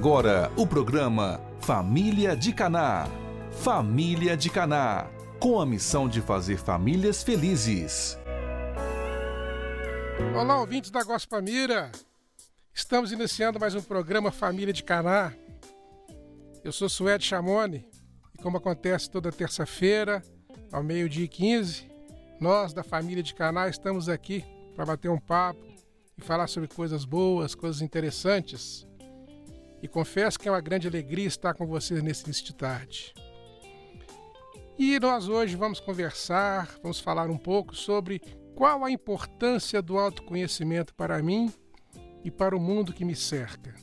Agora, o programa Família de Caná. Família de Caná. Com a missão de fazer famílias felizes. Olá, ouvintes da Gospamira. Estamos iniciando mais um programa Família de Caná. Eu sou Suede Chamone e, como acontece toda terça-feira, ao meio-dia e 15, nós da Família de Caná estamos aqui para bater um papo e falar sobre coisas boas, coisas interessantes e confesso que é uma grande alegria estar com vocês nesse início de tarde. E nós hoje vamos conversar, vamos falar um pouco sobre qual a importância do autoconhecimento para mim e para o mundo que me cerca.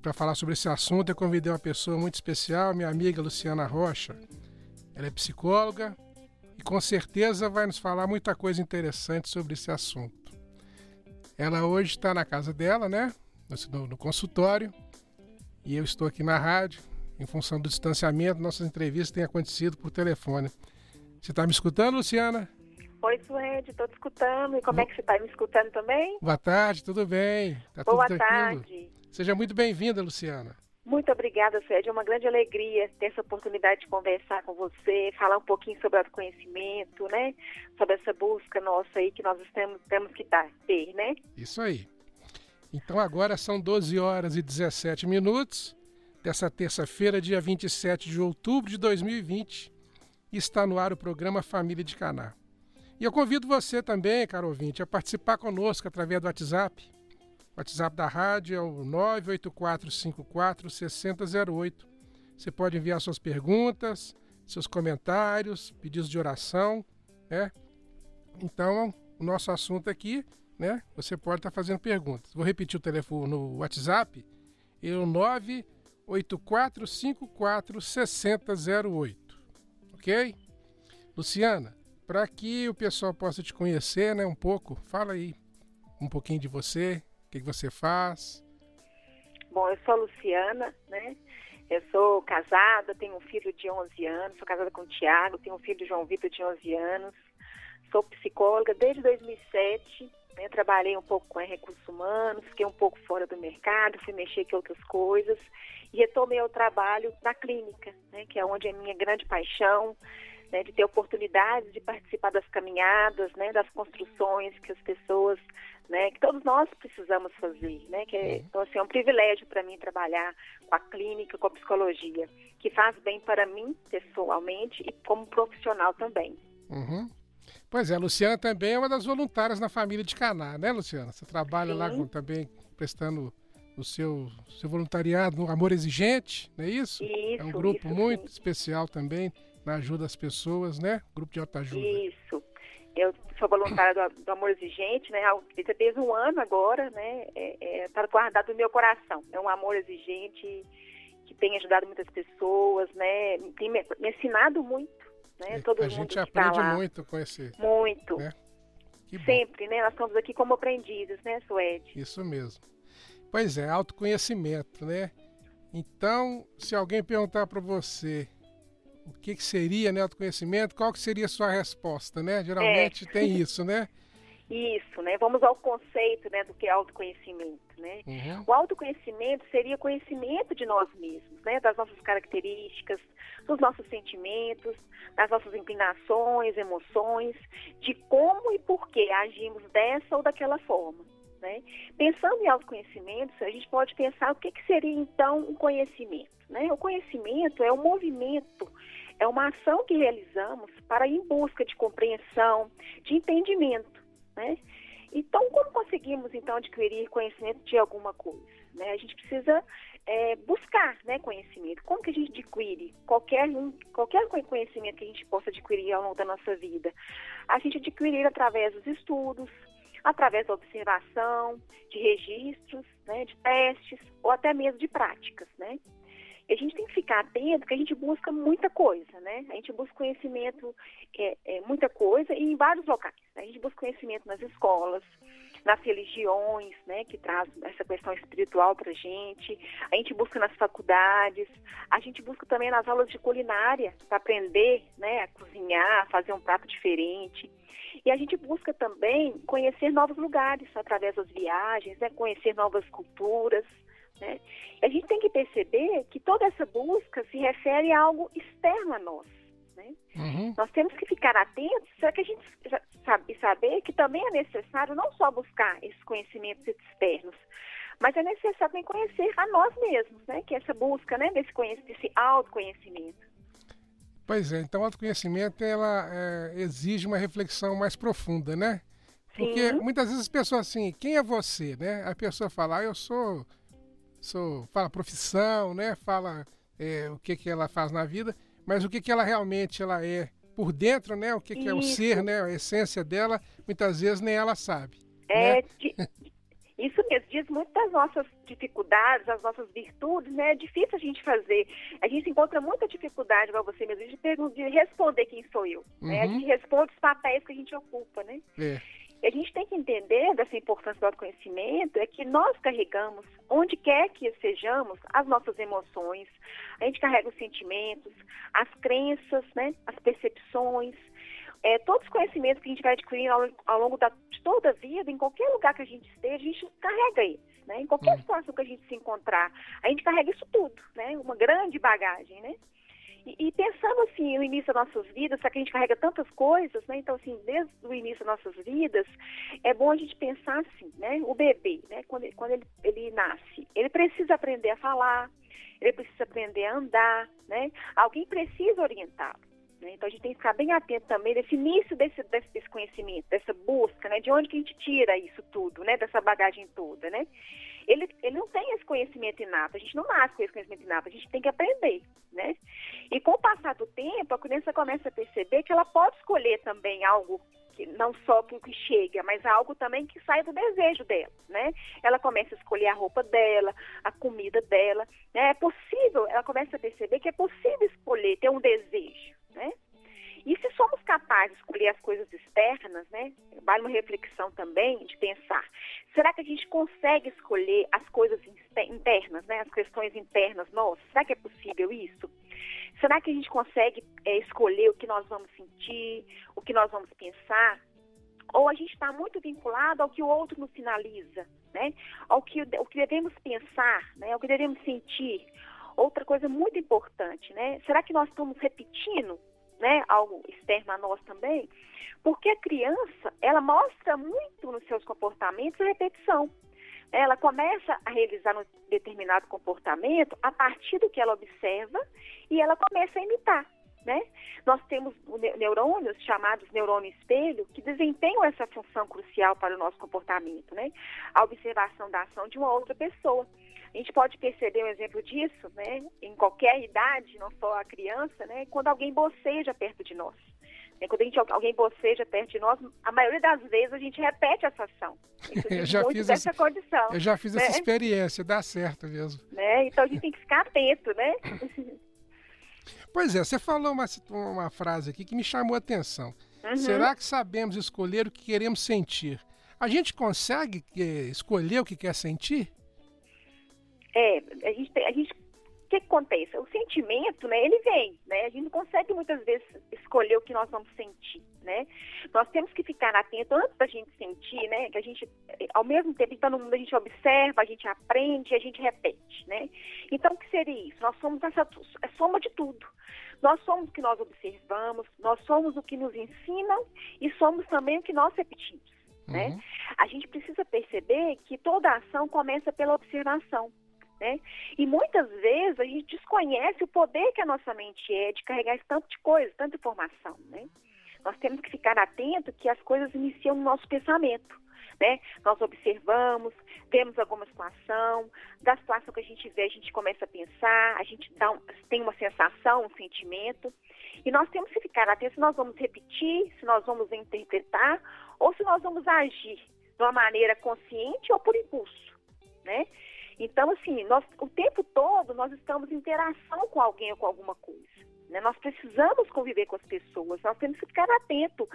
Para falar sobre esse assunto, eu convidei uma pessoa muito especial, minha amiga Luciana Rocha. Ela é psicóloga e com certeza vai nos falar muita coisa interessante sobre esse assunto. Ela hoje está na casa dela, né? No, no consultório e eu estou aqui na rádio. Em função do distanciamento, nossas entrevistas têm acontecido por telefone. Você está me escutando, Luciana? Oi, Suede, estou te escutando. E como é que você está me escutando também? Boa tarde, tudo bem? Tá Boa tudo tarde. Seja muito bem-vinda, Luciana. Muito obrigada, Suede. É uma grande alegria ter essa oportunidade de conversar com você, falar um pouquinho sobre autoconhecimento, né? Sobre essa busca nossa aí que nós temos, temos que ter, né? Isso aí. Então agora são 12 horas e 17 minutos dessa terça-feira, dia 27 de outubro de 2020, e está no ar o programa Família de Caná. E eu convido você também, caro ouvinte, a participar conosco através do WhatsApp. O WhatsApp da rádio é o 984546008. Você pode enviar suas perguntas, seus comentários, pedidos de oração, né? Então, o nosso assunto aqui né? Você pode estar tá fazendo perguntas. Vou repetir o telefone no WhatsApp, é o 98454 6008. Ok? Luciana, para que o pessoal possa te conhecer né, um pouco, fala aí um pouquinho de você, o que, que você faz. Bom, eu sou a Luciana, né? Eu sou casada, tenho um filho de 11 anos, sou casada com o Tiago, tenho um filho João Vitor de 11 anos. Sou psicóloga desde 2007 né? Trabalhei um pouco com recursos humanos, fiquei um pouco fora do mercado, fui mexer com outras coisas e retomei o trabalho na clínica, né? que é onde é minha grande paixão, né? de ter oportunidades de participar das caminhadas, né? das construções que as pessoas, né? que todos nós precisamos fazer. Né? Que é, então, assim, é um privilégio para mim trabalhar com a clínica, com a psicologia, que faz bem para mim pessoalmente e como profissional também. Uhum. Pois é, a Luciana também é uma das voluntárias na família de Caná, né, Luciana? Você trabalha Sim. lá com, também prestando o seu, seu voluntariado no Amor Exigente, não é isso? Isso. É um grupo isso, muito sim. especial também, na ajuda às pessoas, né? Grupo de autoajuda. Isso. Eu sou voluntária do, do Amor Exigente, né? Desde um ano agora, né? Está é, é, tá guardado no meu coração. É um amor exigente que tem ajudado muitas pessoas, né? Tem me, me ensinado muito né? Todo a gente aprende muito com esse. Muito. Né? Sempre, né? Nós estamos aqui como aprendidos, né, Suede? Isso mesmo. Pois é, autoconhecimento, né? Então, se alguém perguntar para você o que, que seria né, autoconhecimento, qual que seria a sua resposta, né? Geralmente é. tem isso, né? Isso, né? Vamos ao conceito né, do que é autoconhecimento, né? Uhum. O autoconhecimento seria conhecimento de nós mesmos, né? Das nossas características, dos nossos sentimentos, das nossas inclinações, emoções, de como e por que agimos dessa ou daquela forma. Né? Pensando em autoconhecimento, a gente pode pensar o que, que seria então um conhecimento. Né? O conhecimento é um movimento, é uma ação que realizamos para ir em busca de compreensão, de entendimento. Né? Então, como conseguimos então adquirir conhecimento de alguma coisa? Né? A gente precisa é, buscar né, conhecimento. Como que a gente adquire qualquer, qualquer conhecimento que a gente possa adquirir ao longo da nossa vida? A gente adquirir através dos estudos, através da observação, de registros, né, de testes ou até mesmo de práticas, né? A gente tem que ficar atento que a gente busca muita coisa, né? A gente busca conhecimento, é, é, muita coisa, e em vários locais. A gente busca conhecimento nas escolas, nas religiões, né, que traz essa questão espiritual para a gente. A gente busca nas faculdades, a gente busca também nas aulas de culinária para aprender, né, a cozinhar, fazer um prato diferente. E a gente busca também conhecer novos lugares através das viagens, né, conhecer novas culturas, Né? A gente tem que perceber que toda essa busca se refere a algo externo a nós. Né? Uhum. Nós temos que ficar atentos para que a gente sabe, saber que também é necessário não só buscar esses conhecimentos externos, mas é necessário também conhecer a nós mesmos, né? Que é essa busca, né? Desse, desse autoconhecimento. Pois é, então o autoconhecimento ela é, exige uma reflexão mais profunda, né? Porque Sim. muitas vezes as pessoas assim, quem é você, né? A pessoa fala, ah, eu sou, sou, fala profissão, né? Fala é, o que que ela faz na vida, mas o que que ela realmente ela é por dentro, né? O que, que é o ser, né? A essência dela, muitas vezes nem ela sabe. É, né? Isso mesmo, diz muito das nossas dificuldades, das nossas virtudes, né? É difícil a gente fazer. A gente encontra muita dificuldade, igual você mesmo, de, de responder quem sou eu. Uhum. Né? A gente responde os papéis que a gente ocupa, né? É. E a gente tem que entender dessa importância do autoconhecimento é que nós carregamos, onde quer que sejamos, as nossas emoções, a gente carrega os sentimentos, as crenças, né, as percepções, é, todos os conhecimentos que a gente vai adquirindo ao, ao, longo da, de toda a vida, em qualquer lugar que a gente esteja, a gente carrega eles, né? Em qualquer hum. situação que a gente se encontrar, a gente carrega isso tudo, né? Uma grande bagagem, né? E, e, pensando assim no início das nossas vidas, só que a gente carrega tantas coisas, né? Então, assim, desde o início das nossas vidas, é bom a gente pensar assim, né? O bebê, né? Quando, ele, quando ele, ele nasce, ele precisa aprender a falar, ele precisa aprender a andar, né? Alguém precisa orientá-lo. Né? Então a gente tem que ficar bem atento também nesse início desse, desse, desse, conhecimento, dessa busca, né? De onde que a gente tira isso tudo, né? Dessa bagagem toda, né? Ele, ele não tem esse conhecimento inato, a gente não nasce com esse conhecimento inato, a gente tem que aprender, né? E com o passar do tempo, a criança começa a perceber que ela pode escolher também algo que não só o que chega, mas algo também que sai do desejo dela, né? Ela começa a escolher a roupa dela, a comida dela, né? É possível, ela começa a perceber que é possível escolher, ter um desejo, né? E se somos capazes de escolher as coisas externas, né? Vale uma reflexão também de pensar, será que a gente consegue escolher as coisas internas, né? As questões internas nossas? Será que é possível isso? Será que a gente consegue é, escolher o que nós vamos sentir, o que nós vamos pensar? Ou a gente está muito vinculado ao que o outro nos sinaliza, né? Ao que, o que devemos pensar, né? Ao que devemos sentir. Outra coisa muito importante, né? Será que nós estamos repetindo né, algo externo a nós também, porque a criança, ela mostra muito nos seus comportamentos a repetição. Ela começa a realizar um determinado comportamento a partir do que ela observa e ela começa a imitar. Né? Nós temos neurônios chamados neurônio espelho que desempenham essa função crucial para o nosso comportamento, né? A observação da ação de uma outra pessoa. A gente pode perceber um exemplo disso, né, em qualquer idade, não só a criança, né, quando alguém boceja perto de nós. É, quando a gente, alguém boceja perto de nós, a maioria das vezes a gente repete essa ação. eu já fiz essa, condição. Eu já fiz né? essa experiência, dá certo mesmo. Né? Então a gente tem que ficar atento, né? Pois é, você falou uma, uma frase aqui que me chamou a atenção. Uhum. Será que sabemos escolher o que queremos sentir? A gente consegue eh, escolher o que quer sentir? É, a gente, a gente o que, acontece? O sentimento, né, ele vem, né? A gente não consegue muitas vezes escolher o que nós vamos sentir, né? Nós temos que ficar atento antes da gente sentir, né? Que a gente, ao mesmo tempo, está no mundo, a gente observa, a gente aprende, a gente repete, né? Então, o que seria isso? Nós somos essa é soma de tudo. Nós somos o que nós observamos, nós somos o que nos ensinam e somos também o que nós repetimos, né? uhum. A gente precisa perceber que toda ação começa pela observação. Né? E muitas vezes a gente desconhece o poder que a nossa mente é de carregar esse tanto de coisa, tanta informação. Né? Nós temos que ficar atento que as coisas iniciam no nosso pensamento. Né? Nós observamos, vemos alguma situação, da situação que a gente vê, a gente começa a pensar, a gente dá um, tem uma sensação, um sentimento, e nós temos que ficar atentos se nós vamos repetir, se nós vamos interpretar, ou se nós vamos agir de uma maneira consciente ou por impulso, né? Então, assim, nós, o tempo todo nós estamos em interação com alguém ou com alguma coisa. Né? Nós precisamos conviver com as pessoas, nós temos que ficar atento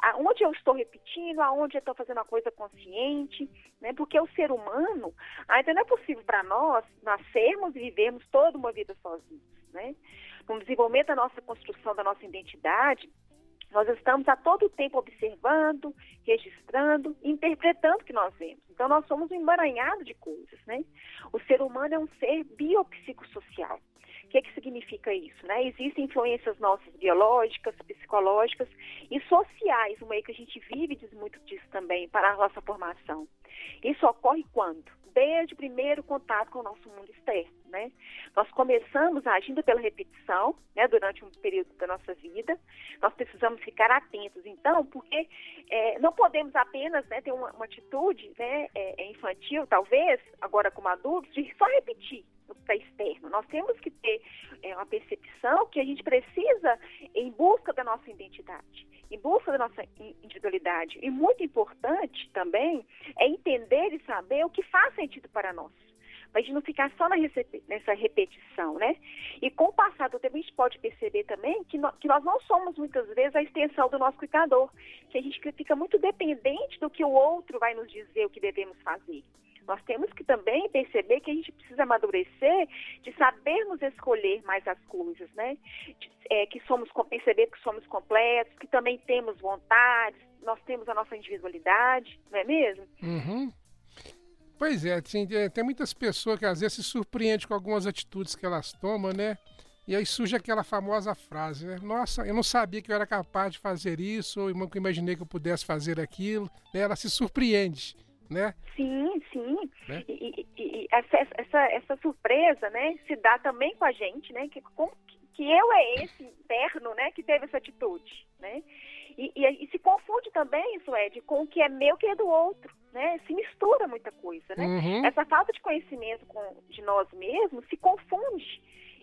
aonde eu estou repetindo, aonde eu estou fazendo a coisa consciente, né? porque o ser humano, ainda não é possível para nós nascermos e vivermos toda uma vida sozinhos. Né? No desenvolvimento da nossa construção, da nossa identidade, Nós estamos a todo tempo observando, registrando, interpretando o que nós vemos. Então, nós somos um emaranhado de coisas, né? O ser humano é um ser biopsicossocial. O que, é que significa isso? Né? Existem influências nossas biológicas, psicológicas e sociais, no meio que a gente vive diz muito disso também para a nossa formação. Isso ocorre quando? Desde o primeiro contato com o nosso mundo externo, né? Nós começamos agindo pela repetição, né, durante um período da nossa vida. Nós precisamos ficar atentos, então, porque é, não podemos apenas né, ter uma, uma atitude né, é, é infantil, talvez, agora como adultos, de só repetir está externo. Nós temos que ter é, uma percepção que a gente precisa em busca da nossa identidade em busca da nossa individualidade. E muito importante também é entender e saber o que faz sentido para nós. Para a gente não ficar só nessa repetição, né? E com o passar do tempo, a gente pode perceber também que, que nós não somos muitas vezes a extensão do nosso cuidador, que a gente fica muito dependente do que o outro vai nos dizer o que devemos fazer. Nós temos que também perceber que a gente precisa amadurecer de sabermos escolher mais as coisas, né? De, é, que somos, perceber que somos completos, que também temos vontades, nós temos a nossa individualidade, não é mesmo? Uhum. Pois é, tem, é, tem muitas pessoas que às vezes se surpreendem com algumas atitudes que elas tomam, né? E aí surge aquela famosa frase, né? Nossa, eu não sabia que eu era capaz de fazer isso, ou nunca imaginei que eu pudesse fazer aquilo. Né? Ela se surpreende né? Sim, sim. Né? E, e, e, essa, essa, essa surpresa, né, se dá também com a gente, né? Que, como, que eu é esse interno, né, que teve essa atitude, né? E, e, e, se confunde também, isso Ed, com o que é meu que é do outro, né? Se mistura muita coisa, né? Uhum. Essa falta de conhecimento com, de nós mesmos se confunde.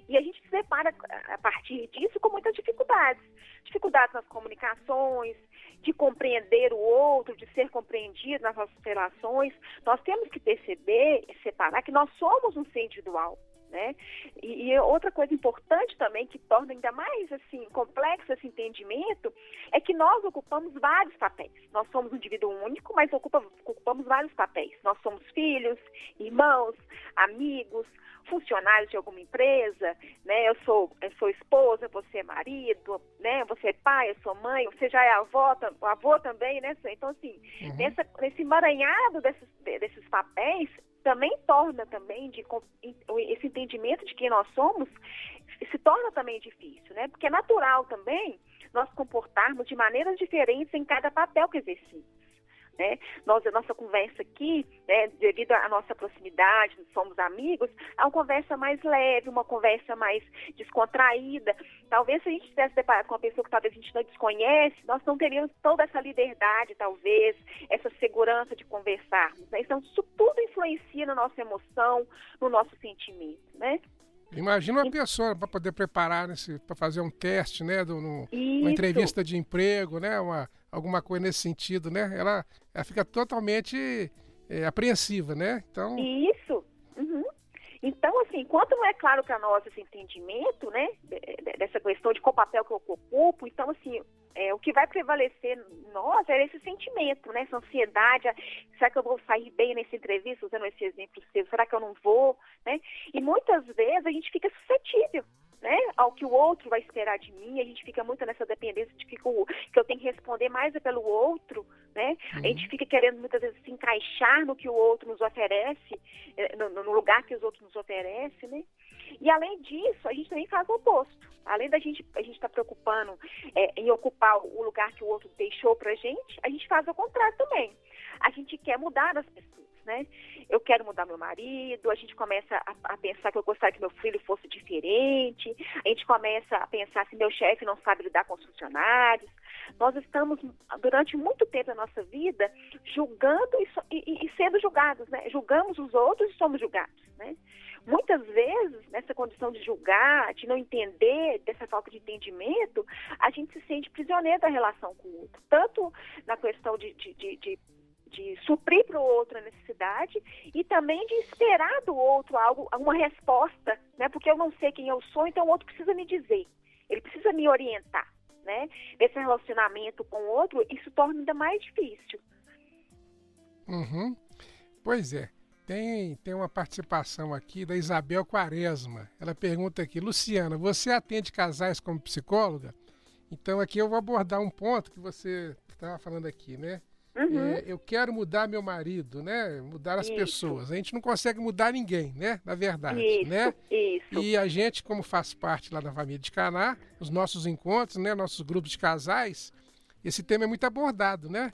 E a gente se depara, a partir disso, com muitas dificuldades. Dificuldades nas comunicações, de compreender o outro, de ser compreendido nas nossas relações, nós temos que perceber e separar que nós somos um ser individual. Né? E, e, outra coisa importante também que torna ainda mais assim complexo esse entendimento é que nós ocupamos vários papéis. Nós somos um indivíduo único, mas ocupa, ocupamos vários papéis. Nós somos filhos, irmãos, amigos, funcionários de alguma empresa, né? Eu sou, eu sou esposa, você é marido, né? Você é pai, eu sou mãe, você já é avó, avô também, né? Então, assim, uhum. nessa, nesse emaranhado desses, desses papéis, também torna também de, esse entendimento de quem nós somos se torna também difícil, né? Porque é natural também nós comportarmos de maneiras diferentes em cada papel que exercemos. Né? Nós, a nossa conversa aqui, né, devido à nossa proximidade, somos amigos, é uma conversa mais leve, uma conversa mais descontraída. Talvez se a gente tivesse deparado com uma pessoa que talvez a gente não desconhece, nós não teríamos toda essa liberdade, talvez, essa segurança de conversarmos. Né? Então, isso tudo influencia na nossa emoção, no nosso sentimento, né? Imagina uma pessoa para poder preparar para fazer um teste, né, do, no, uma entrevista de emprego, né, uma, alguma coisa nesse sentido, né? Ela, ela fica totalmente é, apreensiva, né? Então isso. Uhum. Então, assim, enquanto não é claro para nós esse entendimento, né, dessa questão de qual papel que eu ocupo, então, assim, é, o que vai prevalecer nós é esse sentimento, né, essa ansiedade, será que eu vou sair bem nessa entrevista, usando esse exemplo seu, será que eu não vou, né? E muitas vezes a gente fica suscetível ao que o outro vai esperar de mim, a gente fica muito nessa dependência de que, o, que eu tenho que responder mais é pelo outro, né? Uhum. A gente fica querendo muitas vezes se encaixar no que o outro nos oferece, eh, no, no lugar que os outros nos oferecem, né? E além disso, a gente também faz o oposto. Além da gente a gente estar tá preocupando é, em ocupar o lugar que o outro deixou pra gente, a gente faz o contrário também. A gente quer mudar as pessoas né? Eu quero mudar meu marido, a gente começa a, a, pensar que eu gostaria que meu filho fosse diferente, a gente começa a pensar se meu chefe não sabe lidar com os funcionários. Nós estamos, durante muito tempo da nossa vida, julgando e, e, e sendo julgados, né? Julgamos os outros e somos julgados, né? Muitas vezes, nessa condição de julgar, de não entender, dessa falta de entendimento, a gente se sente prisioneiro da relação com o outro. Tanto na questão de, de, de, de de suprir para o outro a necessidade e também de esperar do outro algo, uma resposta, né? Porque eu não sei quem eu sou, então o outro precisa me dizer, ele precisa me orientar, né? Esse relacionamento com o outro, isso torna ainda mais difícil. Uhum. Pois é. Tem, tem uma participação aqui da Isabel Quaresma. Ela pergunta aqui, Luciana, você atende casais como psicóloga? Então aqui eu vou abordar um ponto que você estava falando aqui, né? Uhum. É, eu quero mudar meu marido, né? Mudar as isso. pessoas. A gente não consegue mudar ninguém, né? Na verdade, isso, né? Isso. E a gente, como faz parte lá da família de Caná, os nossos encontros, né? Nossos grupos de casais, esse tema é muito abordado, né?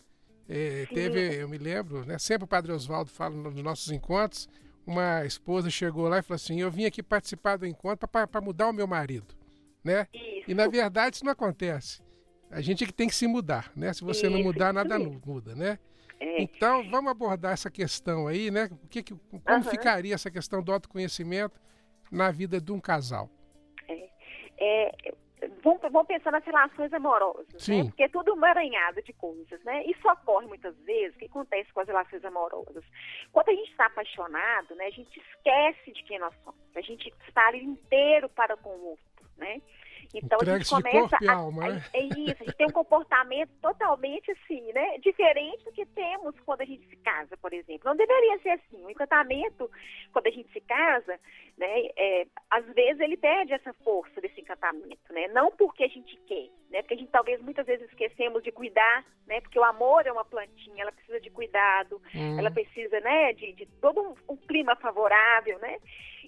É, teve, eu me lembro, né? Sempre o Padre Oswaldo fala nos nossos encontros, uma esposa chegou lá e falou assim: Eu vim aqui participar do encontro para mudar o meu marido, né? Isso. E na verdade isso não acontece. A gente é que tem que se mudar, né? Se você isso, não mudar, nada muda, né? É. Então, vamos abordar essa questão aí, né? O que, que como uhum. ficaria essa questão do autoconhecimento na vida de um casal? É, é, vamos, vamos pensar nas relações amorosas, né? Sim. Né? Porque é tudo emaranhado de coisas, né? Isso ocorre muitas vezes, o que acontece com as relações amorosas? Quando a gente está apaixonado, né, a gente esquece de quem nós somos. A gente está inteiro para com o outro, né? Então a gente começa a, alma, né? é isso, a gente tem um comportamento totalmente assim, né? Diferente do que temos quando a gente se casa, por exemplo. Não deveria ser assim. O encantamento, quando a gente se casa, né, é, às vezes ele perde essa força desse encantamento, né? Não porque a gente quer, né? Porque a gente talvez muitas vezes esquecemos de cuidar, né? Porque o amor é uma plantinha, ela precisa de cuidado, hum. ela precisa, né, de, de todo um, um clima favorável, né?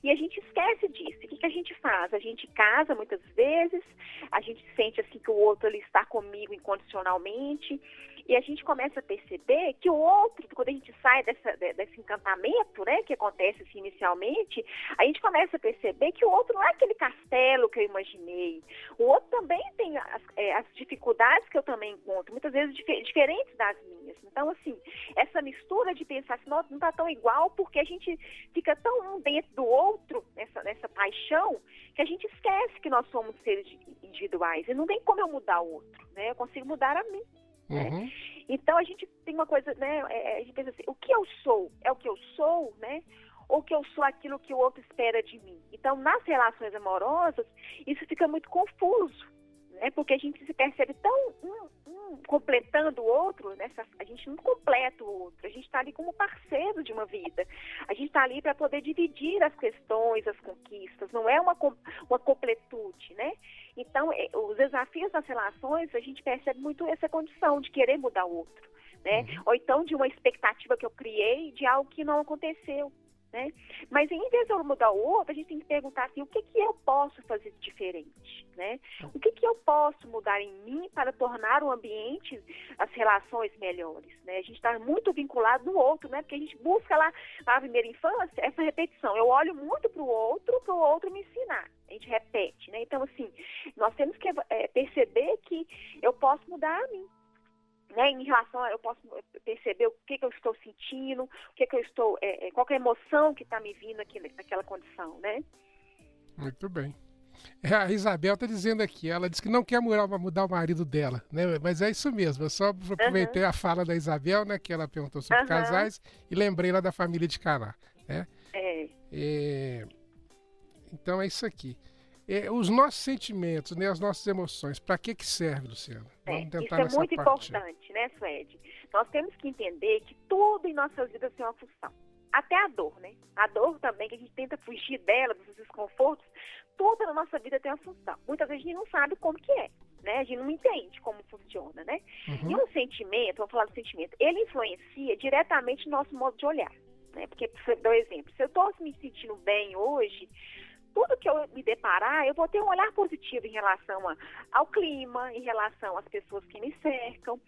E a gente esquece disso. O que, que a gente faz? A gente casa muitas vezes, a gente sente assim que o outro ele está comigo incondicionalmente, e a gente começa a perceber que o outro, quando a gente sai dessa, desse encantamento, né, que acontece assim, inicialmente, a gente começa a perceber que o outro não é aquele castelo que eu imaginei. O outro também tem as, é, as dificuldades que eu também encontro, muitas vezes dif diferentes das minhas. Então, assim, essa mistura de pensar assim, não está tão igual porque a gente fica tão um dentro do outro, nessa, nessa paixão, que a gente esquece que nós somos seres individuais. E não tem como eu mudar o outro, né? Eu consigo mudar a mim. Né? Uhum. Então a gente tem uma coisa, né? É, a gente pensa assim, o que eu sou é o que eu sou, né? Ou que eu sou aquilo que o outro espera de mim. Então, nas relações amorosas, isso fica muito confuso, né? Porque a gente se percebe tão um, um completando o outro, nessa, a gente não completa o outro, a gente está ali como parceiro de uma vida. A gente está ali para poder dividir as questões, as conquistas, não é uma, uma completude, né? Então, é, os desafios das relações, a gente percebe muito essa condição de querer mudar o outro, né? Uhum. Ou então de uma expectativa que eu criei de algo que não aconteceu. Né? Mas em vez de eu mudar o outro, a gente tem que perguntar assim, o que, que eu posso fazer diferente, né? O que, que eu posso mudar em mim para tornar o ambiente, as relações melhores, né? A gente está muito vinculado no outro, né? Porque a gente busca lá na primeira infância essa repetição. Eu olho muito para o outro, para o outro me ensinar. A gente repete, né? Então, assim, nós temos que é, perceber que eu posso mudar a mim, né, em relação a eu posso perceber o que, que eu estou sentindo, o que, que eu estou, é, é qual é a emoção que está me vindo aqui naquela condição, né? Muito bem. É, a Isabel está dizendo aqui, ela disse que não quer mudar, mudar o marido dela, né? Mas é isso mesmo, eu só aproveitei uhum. a fala da Isabel, né? Que ela perguntou sobre uhum. casais e lembrei lá da família de Caná, né? É. é. Então é isso aqui. É, os nossos sentimentos, né, as nossas emoções, para que que serve, Luciana? Vamos tentar é, isso é muito parte. importante, né, Suede? Nós temos que entender que tudo em nossas vidas tem uma função. Até a dor, né? A dor também, que a gente tenta fugir dela, dos desconfortos, tudo na nossa vida tem uma função. Muitas vezes a gente não sabe como que é, né? A gente não entende como funciona, né? Uhum. E um sentimento, vamos falar do sentimento, ele influencia diretamente no nosso modo de olhar, né? Porque, por exemplo, se eu estou me sentindo bem hoje, tudo que eu me deparar, eu vou ter um olhar positivo em relação a, ao clima, em relação às pessoas que me cercam.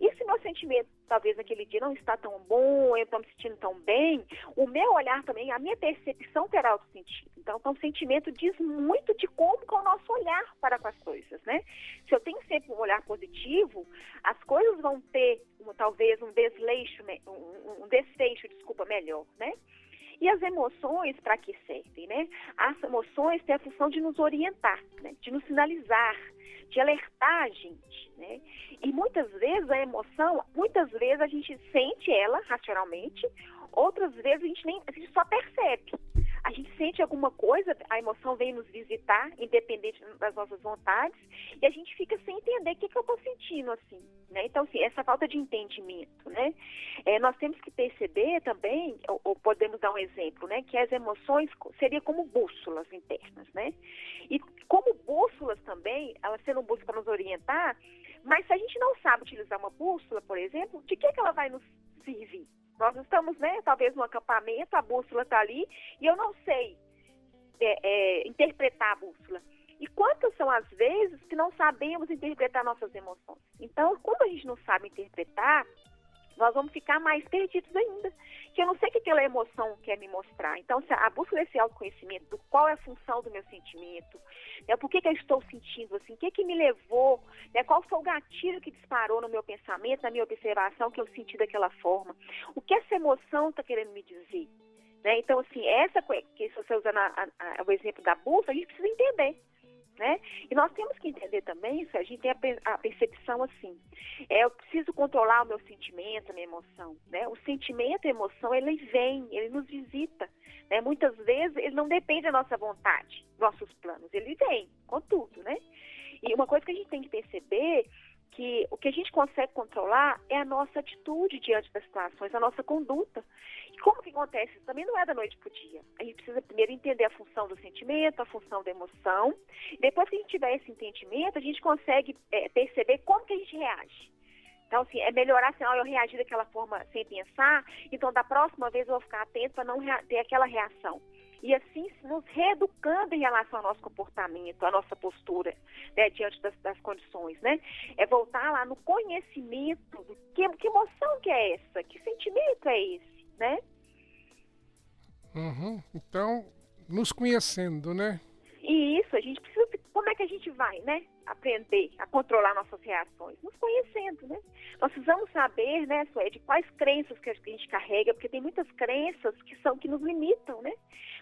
E se meu sentimento, talvez naquele dia, não está tão bom, eu estou me sentindo tão bem, o meu olhar também, a minha percepção terá outro sentido. Então, então, o sentimento diz muito de como é o nosso olhar para com as coisas, né? Se eu tenho sempre um olhar positivo, as coisas vão ter, um, talvez, um desleixo, um, um desfecho, desculpa, melhor, né? E as emoções, para que servem, né? As emoções têm a função de nos orientar, né? de nos sinalizar, de alertar a gente, né? E muitas vezes a emoção, muitas vezes a gente sente ela racionalmente, outras vezes a gente nem, a gente só percebe a gente sente alguma coisa, a emoção vem nos visitar, independente das nossas vontades, e a gente fica sem entender o que, que eu estou sentindo assim. Né? Então, assim, essa falta de entendimento, né? É, nós temos que perceber também, ou, ou, podemos dar um exemplo, né? Que as emoções seriam como bússolas internas, né? E como bússolas também, bem, ela sendo um bússola para nos orientar, mas se a gente não sabe utilizar uma bússola, por exemplo, de que, que ela vai nos servir? Nós estamos, né, talvez no acampamento, a bússola está ali, e eu não sei é, é, interpretar a bússola. E quantas são as vezes que não sabemos interpretar nossas emoções? Então, como a gente não sabe interpretar, nós vamos ficar mais perdidos ainda. Que eu não sei o que aquela emoção quer me mostrar. Então, a busca desse autoconhecimento, do qual é a função do meu sentimento, né, por que, que eu estou sentindo assim, o que, que me levou, né, qual foi o gatilho que disparou no meu pensamento, na minha observação, que eu senti daquela forma, o que essa emoção está querendo me dizer. Né? Então, assim, essa que se você a, a, o exemplo da bússola, a gente precisa entender. Né? E nós temos que entender também, se a gente tem a, percepção assim, é, eu preciso controlar o meu sentimento, a minha emoção, né? O sentimento a emoção, ele vem, ele nos visita, né? Muitas vezes ele não depende da nossa vontade, nossos planos, ele vem com tudo, né? E uma coisa que a gente tem que perceber que o que a gente consegue controlar é a nossa atitude diante das situações, a nossa conduta. E como que acontece? Isso também não é da noite para o dia. A gente precisa primeiro entender a função do sentimento, a função da emoção. Depois que a gente tiver esse entendimento, a gente consegue é, perceber como que a gente reage. Então, assim, é melhorar assim, eu reagir daquela forma sem pensar, então da próxima vez eu vou ficar atento para não ter aquela reação e assim nos reeducando em relação ao nosso comportamento, à nossa postura né, diante das, das, condições, né? É voltar lá no conhecimento do que, que emoção que é essa, que sentimento é esse, né? Uhum. Então, nos conhecendo, né? E isso, a gente precisa. Como é que a gente vai, né? Aprender a controlar nossas reações? Nos conhecendo, né? Nós precisamos saber, né, Suede, quais crenças que a gente carrega, porque tem muitas crenças que são que nos limitam, né?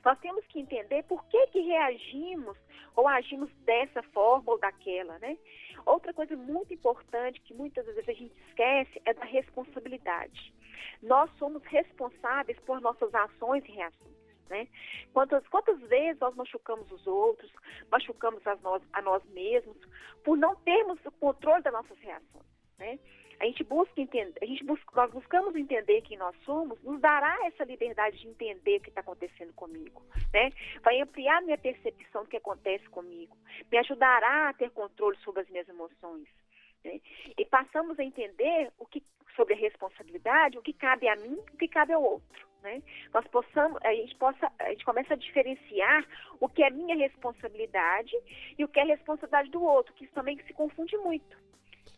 Nós temos que entender por que, que reagimos ou agimos dessa forma ou daquela, né? Outra coisa muito importante que muitas vezes a gente esquece é da responsabilidade. Nós somos responsáveis por nossas ações e reações. Né? Quantas, quantas vezes nós machucamos os outros, machucamos nós, a nós mesmos, por não termos o controle das nossas reações. Né? A gente busca entender, a gente busca, nós buscamos entender quem nós somos, nos dará essa liberdade de entender o que está acontecendo comigo, né? Vai ampliar minha percepção do que acontece comigo, me ajudará a ter controle sobre as minhas emoções. Né? E passamos a entender o que sobre a responsabilidade, o que cabe a mim, o que cabe ao outro. Né? Nós possamos, a gente possa, a gente começa a diferenciar o que é minha responsabilidade e o que é responsabilidade do outro, que isso também se confunde muito.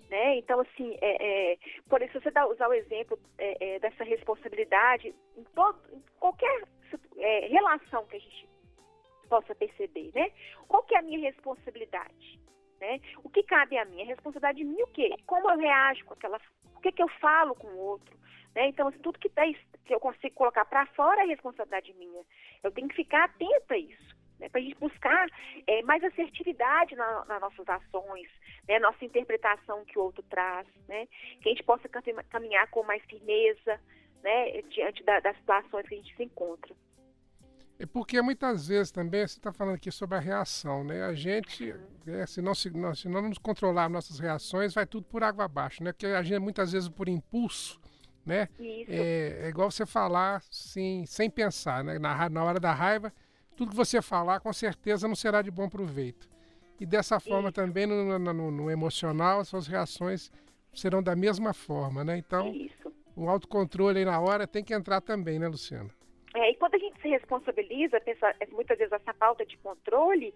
Né? Então, assim, é, é, por isso você dá, usar o exemplo é, é, dessa responsabilidade em, todo, em qualquer é, relação que a gente possa perceber, né? Qual que é a minha responsabilidade? Né? O que cabe a mim? A responsabilidade de mim o quê? Como eu reajo com aquela... O que, que eu falo com o outro? Né? Então, assim, tudo que, tá, que eu consigo colocar para fora é responsabilidade minha. Eu tenho que ficar atenta a isso né, para a gente buscar é, mais assertividade na, nas nossas ações, né, nossa interpretação que o outro traz, né, que a gente possa caminhar com mais firmeza né, diante da, das situações que a gente se encontra. É porque muitas vezes também, você está falando aqui sobre a reação, né? A gente, é, se, não, se, não, se não nos controlar nossas reações, vai tudo por água abaixo, né? Porque a gente muitas vezes por impulso, né? É, é, igual você falar sem, sem pensar, né? Na, na hora da raiva, tudo que você falar com certeza não será de bom proveito. E dessa forma Isso. também no, no, no, emocional, as suas reações serão da mesma forma, né? Então, Isso. o autocontrole aí na hora tem que entrar também, né, Luciana? Se responsabiliza, pensa, muitas vezes essa falta de controle,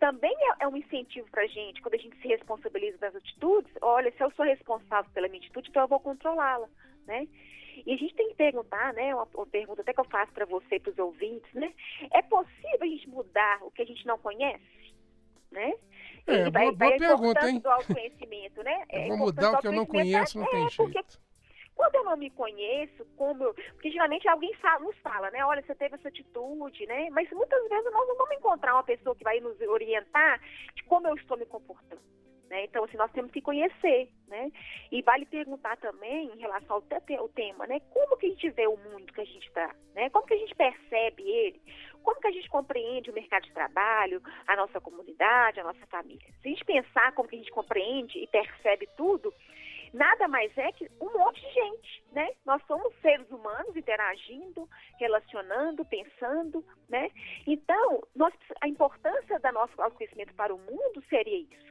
também é, é um incentivo para a gente, quando a gente se responsabiliza das atitudes, olha, se eu sou responsável pela minha atitude, então eu vou controlá-la, né? E a gente tem que perguntar, né, uma, uma pergunta até que eu faço para você e para os ouvintes, né? É possível a gente mudar o que a gente não conhece? Né? É, e vai, boa, boa pergunta, hein? do autoconhecimento, né? É vou mudar o que eu não conheço, não é, tem jeito. Porque eu me conheço, como eu, porque geralmente alguém fala, nos fala, né? Olha, você teve essa atitude, né? Mas muitas vezes nós não vamos encontrar uma pessoa que vai nos orientar de como eu estou me comportando. Né? Então, assim, nós temos que conhecer, né? E vale perguntar também, em relação ao, ao tema, né? Como que a gente vê o mundo que a gente está, né? Como que a gente percebe ele? Como que a gente compreende o mercado de trabalho, a nossa comunidade, a nossa família? Se a gente pensar como que a gente compreende e percebe tudo, nada mais é que um monte de gente, né? Nós somos seres humanos interagindo, relacionando, pensando, né? Então, nós, a importância da nosso autoconhecimento para o mundo seria isso.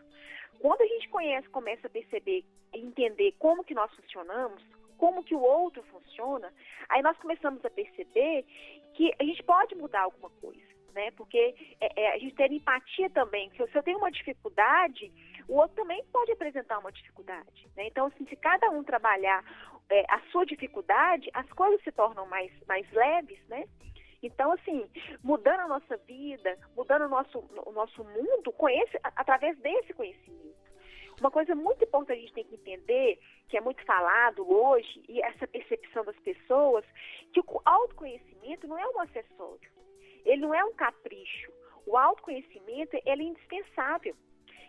Quando a gente conhece, começa a perceber e entender como que nós funcionamos, como que o outro funciona, aí nós começamos a perceber que a gente pode mudar alguma coisa, né? Porque é, é, a gente tem empatia também. Se eu tenho uma dificuldade, o outro também pode apresentar uma dificuldade. Né? Então, assim, se cada um trabalhar é, a sua dificuldade, as coisas se tornam mais, mais leves, né? Então, assim, mudando a nossa vida, mudando o nosso, o nosso mundo, conhece, através desse conhecimento. Uma coisa muito importante a gente tem que entender, que é muito falado hoje, e essa percepção das pessoas, que o autoconhecimento não é um acessório, ele não é um capricho. O autoconhecimento ele é indispensável.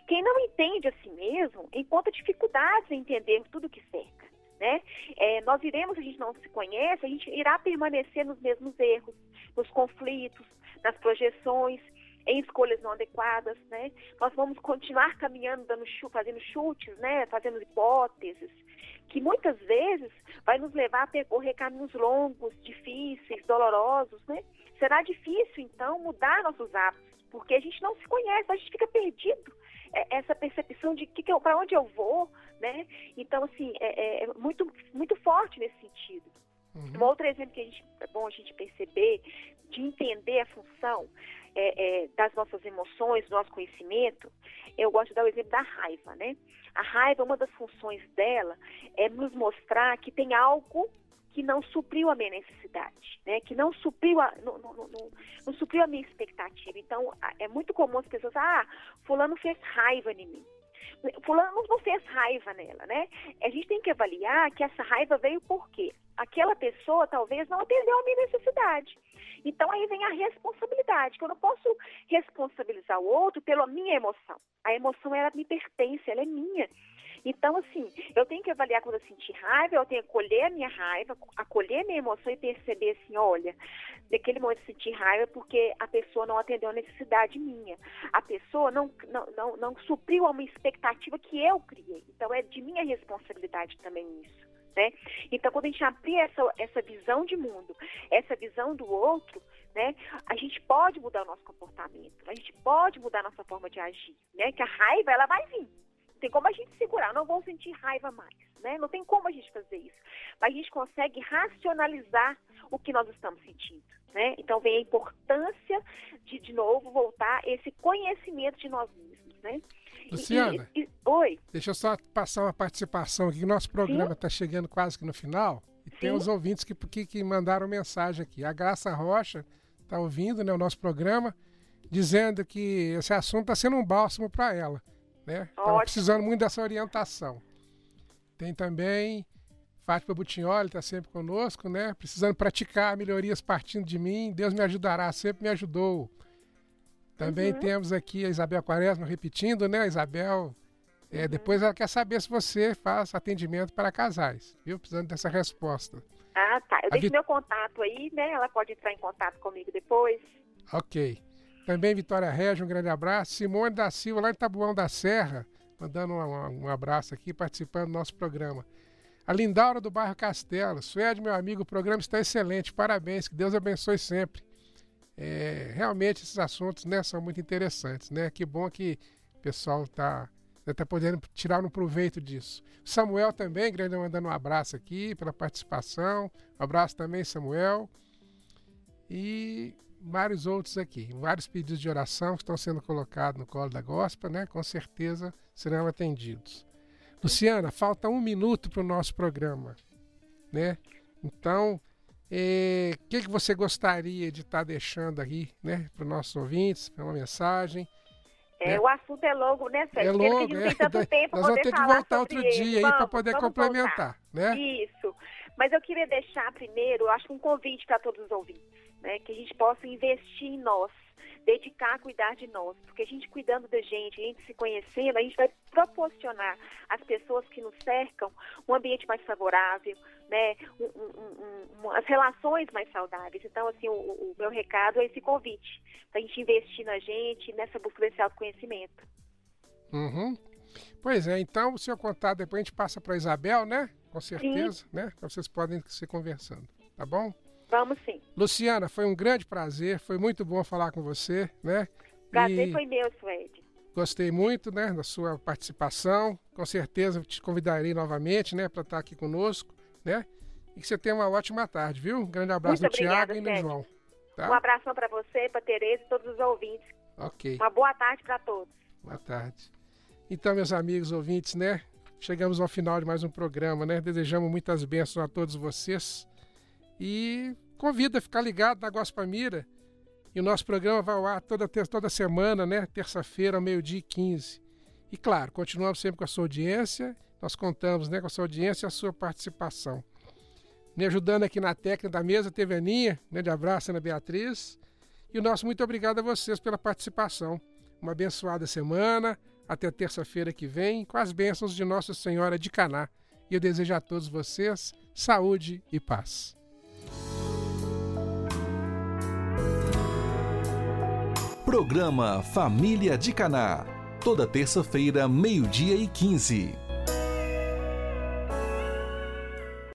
Quem não entende a si mesmo encontra dificuldades em entender tudo que cerca. Né? É, nós iremos, a gente não se conhece, a gente irá permanecer nos mesmos erros, nos conflitos, nas projeções, em escolhas não adequadas, né? Nós vamos continuar caminhando, dando fazendo chutes, né? Fazendo hipóteses, que muitas vezes vai nos levar a percorrer caminhos longos, difíceis, dolorosos, né? Será difícil, então, mudar nossos hábitos, porque a gente não se conhece, a gente fica perdido. É, essa percepção de que, que para onde eu vou, né? Então, assim, é, é, é muito, muito forte nesse sentido. Uhum. Um outro exemplo que a gente, é bom a gente perceber, de entender a função é, é, das nossas emoções, do nosso conhecimento, eu gosto de dar o exemplo da raiva, né? A raiva, uma das funções dela é nos mostrar que tem algo que não supriu a minha necessidade, né? Que não supriu a, não, não, não, não supriu a minha expectativa. Então, é muito comum as pessoas, ah, fulano fez raiva em mim. Fulano não fez raiva nela, né? A gente tem que avaliar que essa raiva veio por quê? Aquela pessoa talvez não atendeu a minha necessidade. Então aí vem a responsabilidade, que eu não posso responsabilizar o outro pela minha emoção. A emoção ela me pertence, ela é minha. Então, assim, eu tenho que avaliar quando eu sentir raiva, eu tenho que acolher a minha raiva, acolher a minha emoção e perceber assim, olha, naquele momento eu senti raiva porque a pessoa não atendeu a necessidade minha. A pessoa não, não, não, não supriu a uma expectativa que eu criei. Então, é de minha responsabilidade também isso. Né? Então, quando a gente abrir essa, essa visão de mundo, essa visão do outro, né, a gente pode mudar o nosso comportamento, a gente pode mudar a nossa forma de agir, né? Que a raiva, ela vai vir. Não tem como a gente segurar, não vou sentir raiva mais, né? Não tem como a gente fazer isso. Mas a gente consegue racionalizar o que nós estamos sentindo, né? Então vem a importância de, de novo, voltar esse conhecimento de nós mesmos, né? Luciana, e, e, oi. Deixa eu só passar uma participação aqui. Nosso programa está chegando quase que no final. E Sim. tem os ouvintes que, que, que, mandaram mensagem aqui. A Graça Rocha está ouvindo né, o nosso programa, dizendo que esse assunto está sendo um bálsamo para ela. Né? Estava precisando muito dessa orientação. Tem também Fátima Butignoli, está sempre conosco, né? Precisando praticar melhorias partindo de mim. Deus me ajudará, sempre me ajudou. Também uhum. temos aqui a Isabel Quaresma repetindo, né, Isabel? É, uhum. Depois ela quer saber se você faz atendimento para casais, viu? Precisando dessa resposta. Ah, tá. Eu a deixo Vi... meu contato aí, né? Ela pode entrar em contato comigo depois. Ok. Também Vitória Regia, um grande abraço. Simone da Silva, lá em Tabuão da Serra, mandando um, um abraço aqui, participando do nosso programa. A Lindaura do bairro Castelo. Suede, meu amigo, o programa está excelente. Parabéns, que Deus abençoe sempre. É, realmente esses assuntos né, são muito interessantes. Né? Que bom que o pessoal está tá podendo tirar um proveito disso. Samuel também, grande mandando um abraço aqui pela participação. Um abraço também, Samuel. E vários outros aqui. Vários pedidos de oração que estão sendo colocados no colo da gospel, né? Com certeza serão atendidos. Luciana, falta um minuto para o nosso programa, né? Então, o é, que, que você gostaria de estar tá deixando aí, né, para os nossos ouvintes, para uma mensagem? É, né? O assunto é longo, né, Sérgio? É longo, é. Tanto tempo Nós vamos ter que voltar outro ele. dia aí para poder complementar, voltar. né? Isso. Mas eu queria deixar primeiro, acho um convite para todos os ouvintes, né, que a gente possa investir em nós, dedicar a cuidar de nós, porque a gente cuidando da gente, a gente se conhecendo, a gente vai proporcionar às pessoas que nos cercam um ambiente mais favorável, né, um, um, um, as relações mais saudáveis. Então, assim, o, o meu recado é esse convite, para a gente investir na gente, nessa busca desse autoconhecimento. Uhum. Pois é, então o seu contato depois a gente passa para Isabel, né? Com certeza, sim. né? Vocês podem se conversando, tá bom? Vamos sim. Luciana, foi um grande prazer, foi muito bom falar com você, né? Prazer e... foi meu, Suede. Gostei muito, né, da sua participação. Com certeza te convidarei novamente, né, para estar aqui conosco, né? E que você tenha uma ótima tarde, viu? Um grande abraço muito no obrigada, Tiago e no João. Tá? Um abração para você, para Tereza e todos os ouvintes. Ok. Uma boa tarde para todos. Boa tarde. Então, meus amigos ouvintes, né? Chegamos ao final de mais um programa, né? Desejamos muitas bênçãos a todos vocês. E convido a ficar ligado na Gospa Mira. E o nosso programa vai ao ar toda, toda semana, né? Terça-feira, ao meio-dia e 15. E claro, continuamos sempre com a sua audiência. Nós contamos né, com a sua audiência e a sua participação. Me ajudando aqui na técnica da mesa teve a Aninha. Grande abraço, Ana Beatriz. E o nosso muito obrigado a vocês pela participação. Uma abençoada semana. Até terça-feira que vem, com as bênçãos de Nossa Senhora de Caná. E eu desejo a todos vocês saúde e paz. Programa Família de Caná. Toda terça-feira, meio-dia e quinze.